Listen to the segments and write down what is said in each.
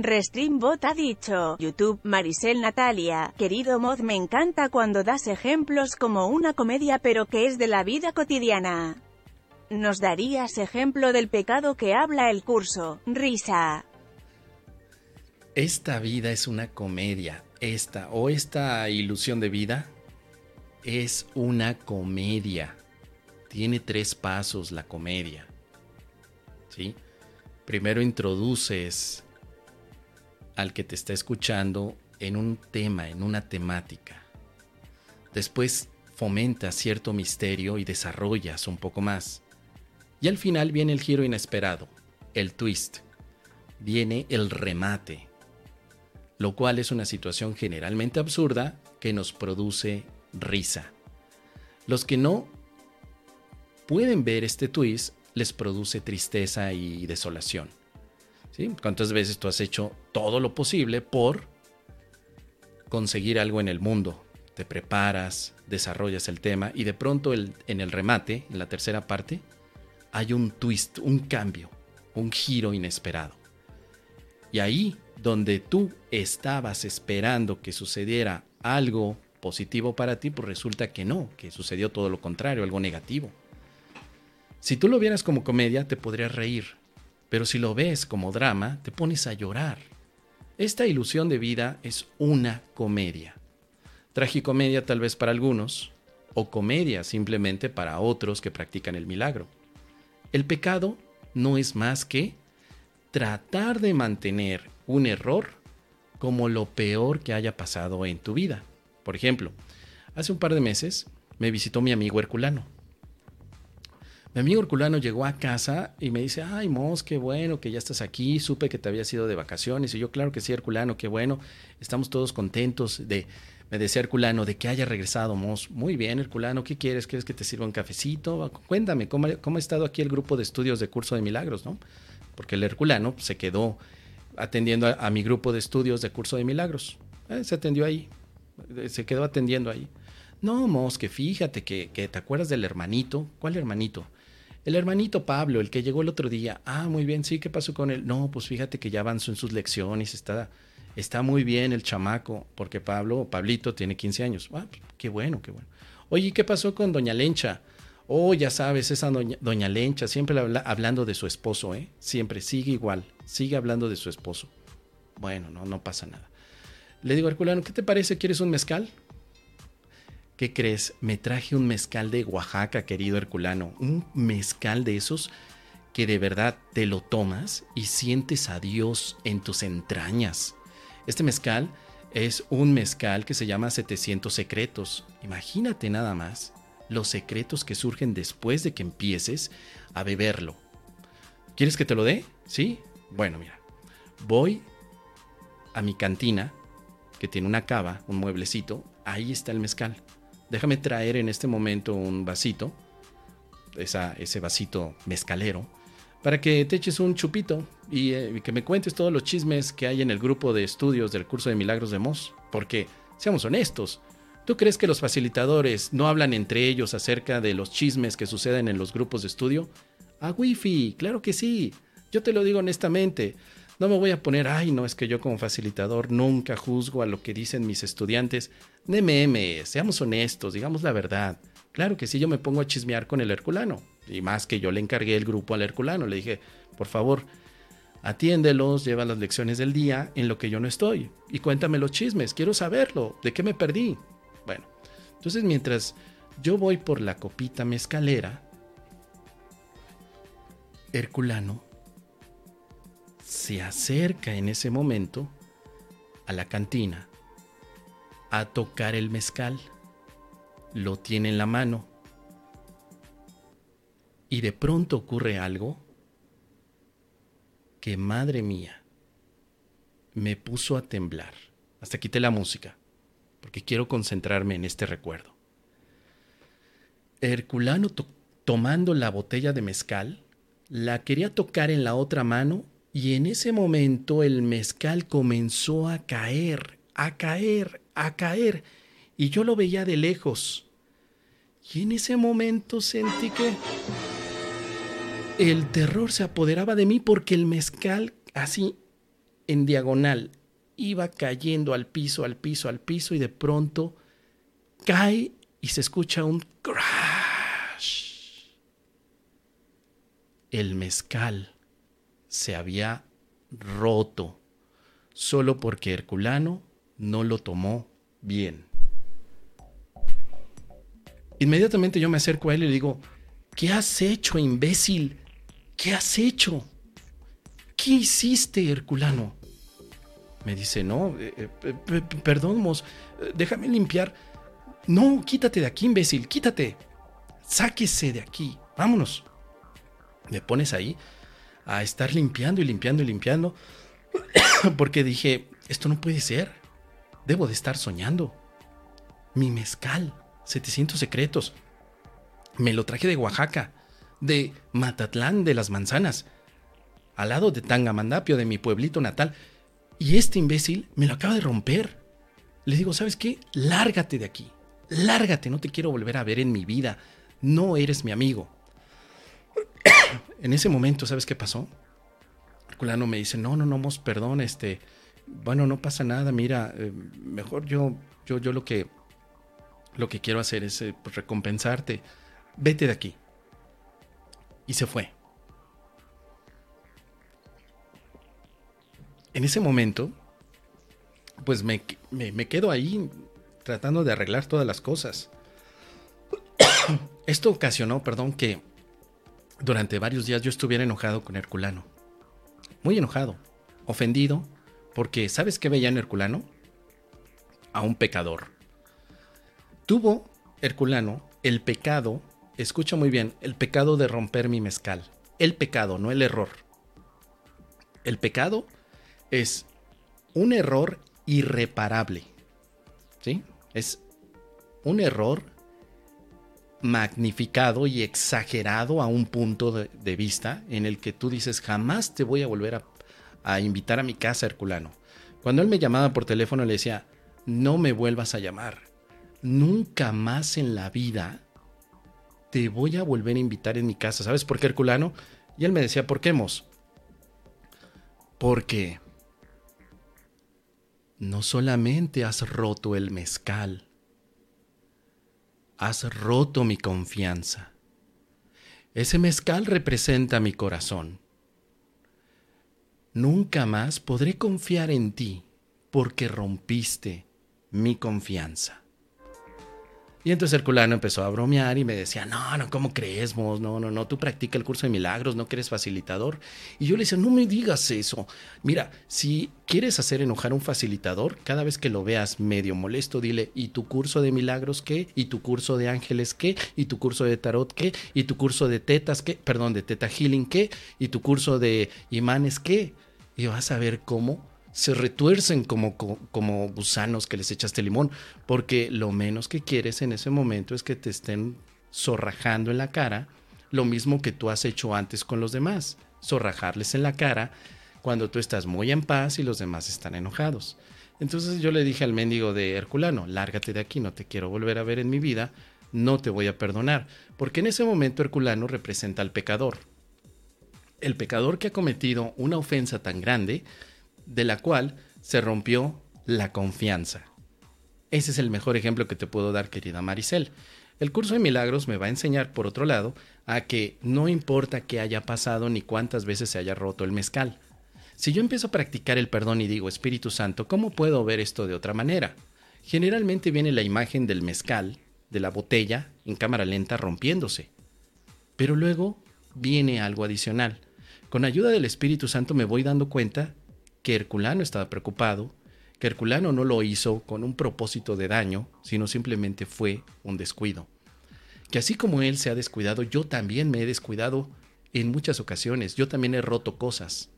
Restreambot ha dicho, YouTube, Marisel Natalia, querido mod me encanta cuando das ejemplos como una comedia pero que es de la vida cotidiana. ¿Nos darías ejemplo del pecado que habla el curso? Risa. Esta vida es una comedia. Esta o esta ilusión de vida es una comedia. Tiene tres pasos la comedia. ¿Sí? Primero introduces al que te está escuchando en un tema, en una temática. Después fomentas cierto misterio y desarrollas un poco más. Y al final viene el giro inesperado, el twist. Viene el remate, lo cual es una situación generalmente absurda que nos produce risa. Los que no pueden ver este twist les produce tristeza y desolación. ¿Cuántas veces tú has hecho todo lo posible por conseguir algo en el mundo? Te preparas, desarrollas el tema y de pronto en el remate, en la tercera parte, hay un twist, un cambio, un giro inesperado. Y ahí donde tú estabas esperando que sucediera algo positivo para ti, pues resulta que no, que sucedió todo lo contrario, algo negativo. Si tú lo vieras como comedia, te podrías reír, pero si lo ves como drama, te pones a llorar. Esta ilusión de vida es una comedia. Tragicomedia tal vez para algunos, o comedia simplemente para otros que practican el milagro. El pecado no es más que tratar de mantener un error como lo peor que haya pasado en tu vida. Por ejemplo, hace un par de meses me visitó mi amigo Herculano. Mi amigo Herculano llegó a casa y me dice, ay, Mos, qué bueno que ya estás aquí, supe que te habías ido de vacaciones. Y yo, claro que sí, Herculano, qué bueno, estamos todos contentos de, me decía Herculano, de que haya regresado, Mos. Muy bien, Herculano, ¿qué quieres? ¿Quieres que te sirva un cafecito? Cuéntame, ¿cómo, cómo ha estado aquí el grupo de estudios de curso de milagros, no? Porque el Herculano se quedó atendiendo a, mi grupo de estudios de curso de milagros. Eh, se atendió ahí, eh, se quedó atendiendo ahí. No, Mos, que fíjate que, que te acuerdas del hermanito. ¿Cuál hermanito? El hermanito Pablo, el que llegó el otro día. Ah, muy bien, sí, ¿qué pasó con él? No, pues fíjate que ya avanzó en sus lecciones, está, está muy bien el chamaco, porque Pablo, Pablito, tiene 15 años. Ah, pues, qué bueno, qué bueno. Oye, ¿qué pasó con Doña Lencha? Oh, ya sabes, esa doña, Lencha, siempre hablando de su esposo, ¿eh? Siempre, sigue igual, sigue hablando de su esposo. Bueno, no, no pasa nada. Le digo, Herculano, ¿qué te parece? ¿Quieres un mezcal? ¿Qué crees? Me traje un mezcal de Oaxaca, querido Herculano. Un mezcal de esos que de verdad te lo tomas y sientes a Dios en tus entrañas. Este mezcal es un mezcal que se llama 700 secretos. Imagínate nada más los secretos que surgen después de que empieces a beberlo. ¿Quieres que te lo dé? ¿Sí? Bueno, mira. Voy a mi cantina, que tiene una cava, un mueblecito. Ahí está el mezcal déjame traer en este momento un vasito, ese vasito mezcalero, para que te eches un chupito eh, y que me cuentes todos los chismes que hay en el grupo de estudios del curso de milagros de Moss. Porque, seamos honestos, ¿tú crees que los facilitadores no hablan entre ellos acerca de los chismes que suceden en los grupos de estudio? A wifi, claro que sí. Yo te lo digo honestamente. No me voy a poner, ay, no, es que yo como facilitador nunca juzgo a lo que dicen mis estudiantes. NMM, seamos honestos, digamos la verdad. Claro que sí, yo me pongo a chismear con el Herculano. Y más que yo le encargué el grupo al Herculano. Le dije, por favor, atiéndelos, lleva las lecciones del día en lo que yo no estoy. Y cuéntame los chismes, quiero saberlo, de qué me perdí. Bueno, entonces mientras yo voy por la copita mezcalera, Herculano se acerca en ese momento a la cantina a tocar el mezcal. Lo tiene en la mano. Y de pronto ocurre algo que, madre mía, me puso a temblar. Hasta quité la música, porque quiero concentrarme en este recuerdo. Herculano tomando la botella de mezcal, la quería tocar en la otra mano y en ese momento el mezcal comenzó a caer, a caer, a caer. Y yo lo veía de lejos. Y en ese momento sentí que el terror se apoderaba de mí porque el mezcal así en diagonal, iba cayendo al piso, al piso, al piso y de pronto cae y se escucha un crash. El mezcal se había roto solo porque Herculano no lo tomó bien. Inmediatamente yo me acerco a él y le digo, ¿qué has hecho, imbécil? ¿Qué has hecho? ¿Qué hiciste, Herculano? Me dice, no, eh, eh, perdón, Mos, déjame limpiar. No, quítate de aquí, imbécil, quítate. Sáquese de aquí, vámonos. Me pones ahí a estar limpiando y limpiando y limpiando. Porque dije, esto no puede ser. Debo de estar soñando. Mi mezcal, 700 secretos. Me lo traje de Oaxaca, de Matatlán de las Manzanas, al lado de Tangamandapio, de mi pueblito natal. Y este imbécil me lo acaba de romper. Le digo, ¿sabes qué? Lárgate de aquí. Lárgate, no te quiero volver a ver en mi vida. No eres mi amigo. En ese momento, ¿sabes qué pasó? Herculano me dice, no, no, no, mos, perdón, este, bueno, no pasa nada, mira, eh, mejor yo, yo, yo lo que, lo que quiero hacer es eh, pues, recompensarte, vete de aquí. Y se fue. En ese momento, pues me, me quedo ahí tratando de arreglar todas las cosas. Esto ocasionó, perdón, que durante varios días yo estuviera enojado con Herculano. Muy enojado, ofendido, porque ¿sabes qué veía en Herculano? A un pecador. Tuvo Herculano el pecado, escucha muy bien, el pecado de romper mi mezcal. El pecado, no el error. El pecado es un error irreparable. ¿Sí? Es un error magnificado y exagerado a un punto de, vista en el que tú dices jamás te voy a volver a, a invitar a mi casa, Herculano. Cuando él me llamaba por teléfono le decía, no me vuelvas a llamar. Nunca más en la vida te voy a volver a invitar en mi casa. ¿Sabes por qué, Herculano? Y él me decía, ¿por qué, Mos? Porque no solamente has roto el mezcal, has roto mi confianza. Ese mezcal representa mi corazón. Nunca más podré confiar en ti porque rompiste mi confianza. Y entonces Herculano empezó a bromear y me decía, no, no, ¿cómo crees, No, no, no, tú practica el curso de milagros, no que eres facilitador. Y yo le decía, no me digas eso. Mira, si quieres hacer enojar a un facilitador, cada vez que lo veas medio molesto, dile, ¿y tu curso de milagros qué? ¿Y tu curso de ángeles qué? ¿Y tu curso de tarot qué? ¿Y tu curso de tetas qué? Perdón, de teta healing qué? ¿Y tu curso de imanes qué? Y vas a ver cómo se retuercen como, como, gusanos que les echaste limón, porque lo menos que quieres en ese momento es que te estén zorrajando en la cara, lo mismo que tú has hecho antes con los demás, zorrajarles en la cara cuando tú estás muy en paz y los demás están enojados. Entonces yo le dije al mendigo de Herculano, lárgate de aquí, no te quiero volver a ver en mi vida, no te voy a perdonar, porque en ese momento Herculano representa al pecador. El pecador que ha cometido una ofensa tan grande de la cual se rompió la confianza. Ese es el mejor ejemplo que te puedo dar, querida Maricel. El curso de milagros me va a enseñar, por otro lado, a que no importa qué haya pasado ni cuántas veces se haya roto el mezcal. Si yo empiezo a practicar el perdón y digo, Espíritu Santo, ¿cómo puedo ver esto de otra manera? Generalmente viene la imagen del mezcal, de la botella, en cámara lenta rompiéndose. Pero luego viene algo adicional. Con ayuda del Espíritu Santo me voy dando cuenta que Herculano estaba preocupado, que Herculano no lo hizo con un propósito de daño, sino simplemente fue un descuido. Que así como él se ha descuidado, yo también me he descuidado en muchas ocasiones, yo también he roto cosas.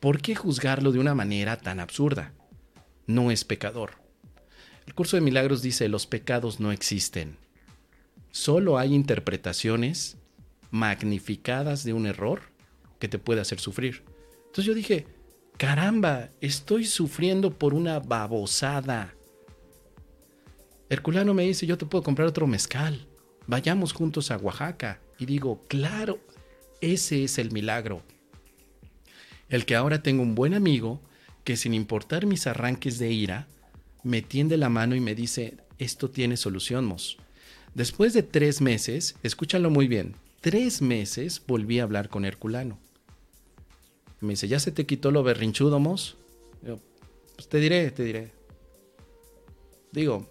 ¿Por qué juzgarlo de una manera tan absurda? No es pecador. El curso de milagros dice, los pecados no existen. Solo hay interpretaciones magnificadas de un error que te puede hacer sufrir. Entonces yo dije, Caramba, estoy sufriendo por una babosada. Herculano me dice, yo te puedo comprar otro mezcal. Vayamos juntos a Oaxaca. Y digo, claro, ese es el milagro. El que ahora tengo un buen amigo que sin importar mis arranques de ira, me tiende la mano y me dice, esto tiene solución, Mos. Después de tres meses, escúchalo muy bien, tres meses volví a hablar con Herculano. Me dice, ¿ya se te quitó lo berrinchudo, Mos? Yo, pues te diré, te diré. Digo,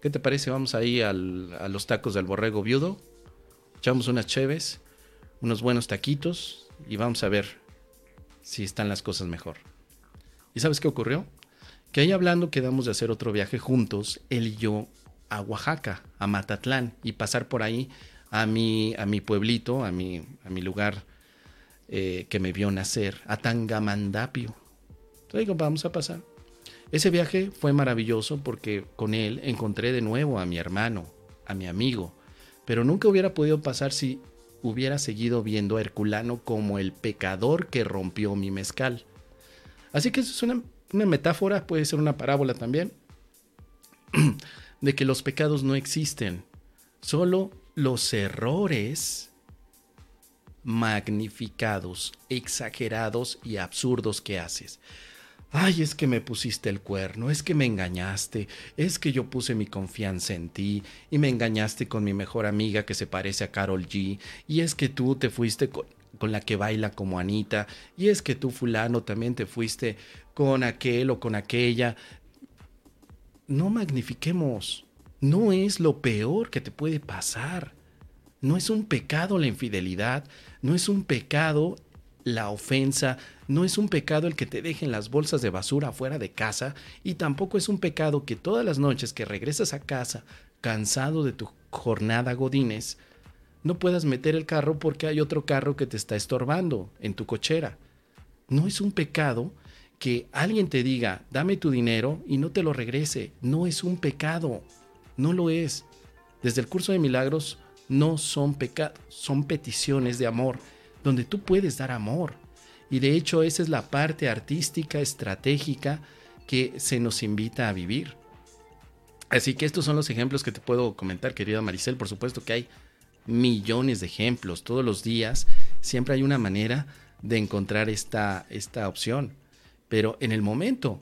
¿qué te parece? Vamos ahí a los tacos del borrego viudo, echamos unas cheves, unos buenos taquitos y vamos a ver si están las cosas mejor. ¿Y sabes qué ocurrió? Que ahí hablando quedamos de hacer otro viaje juntos, él y yo, a Oaxaca, a Matatlán, y pasar por ahí a mi, a mi pueblito, a mi, a mi lugar eh, que me vio nacer, a Tangamandapio. Entonces digo, vamos a pasar. Ese viaje fue maravilloso porque con él encontré de nuevo a mi hermano, a mi amigo, pero nunca hubiera podido pasar si hubiera seguido viendo a Herculano como el pecador que rompió mi mezcal. Así que eso es una, una metáfora, puede ser una parábola también, de que los pecados no existen, solo los errores magnificados, exagerados y absurdos que haces. Ay, es que me pusiste el cuerno, es que me engañaste, es que yo puse mi confianza en ti y me engañaste con mi mejor amiga que se parece a Carol G. Y es que tú te fuiste con, con la que baila como Anita. Y es que tú fulano también te fuiste con aquel o con aquella. No magnifiquemos. No es lo peor que te puede pasar. No es un pecado la infidelidad, no es un pecado la ofensa, no es un pecado el que te dejen las bolsas de basura fuera de casa y tampoco es un pecado que todas las noches que regresas a casa cansado de tu jornada godines, no puedas meter el carro porque hay otro carro que te está estorbando en tu cochera. No es un pecado que alguien te diga, dame tu dinero y no te lo regrese. No es un pecado. No lo es. Desde el curso de milagros no son pecados, son peticiones de amor donde tú puedes dar amor. Y de hecho esa es la parte artística, estratégica que se nos invita a vivir. Así que estos son los ejemplos que te puedo comentar, querida Maricel. Por supuesto que hay millones de ejemplos todos los días. Siempre hay una manera de encontrar esta, esta opción. Pero en el momento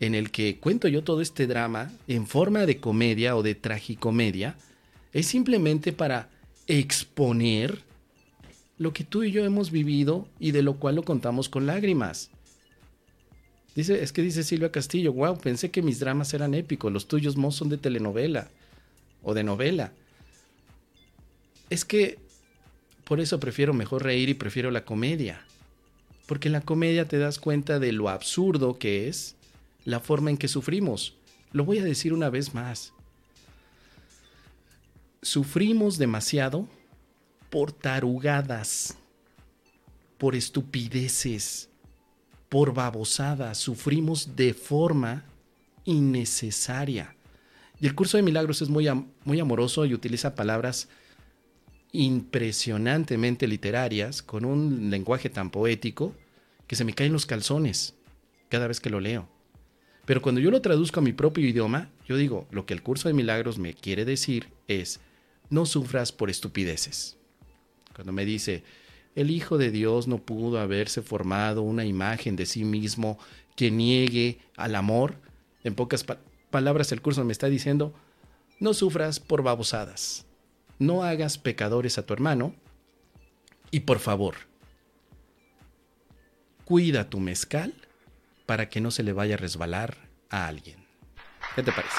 en el que cuento yo todo este drama en forma de comedia o de tragicomedia, es simplemente para exponer lo que tú y yo hemos vivido y de lo cual lo contamos con lágrimas. Dice, es que dice Silvia Castillo, wow, pensé que mis dramas eran épicos, los tuyos mo son de telenovela o de novela. Es que por eso prefiero mejor reír y prefiero la comedia. Porque en la comedia te das cuenta de lo absurdo que es la forma en que sufrimos. Lo voy a decir una vez más. Sufrimos demasiado por tarugadas, por estupideces, por babosadas, sufrimos de forma innecesaria. Y el curso de milagros es muy, muy amoroso y utiliza palabras impresionantemente literarias, con un lenguaje tan poético, que se me caen los calzones cada vez que lo leo. Pero cuando yo lo traduzco a mi propio idioma, yo digo, lo que el curso de milagros me quiere decir es, no sufras por estupideces. Cuando me dice, el Hijo de Dios no pudo haberse formado una imagen de sí mismo que niegue al amor, en pocas palabras el curso me está diciendo, no sufras por babosadas, no hagas pecadores a tu hermano y por favor, cuida tu mezcal para que no se le vaya a resbalar a alguien. ¿Qué te parece?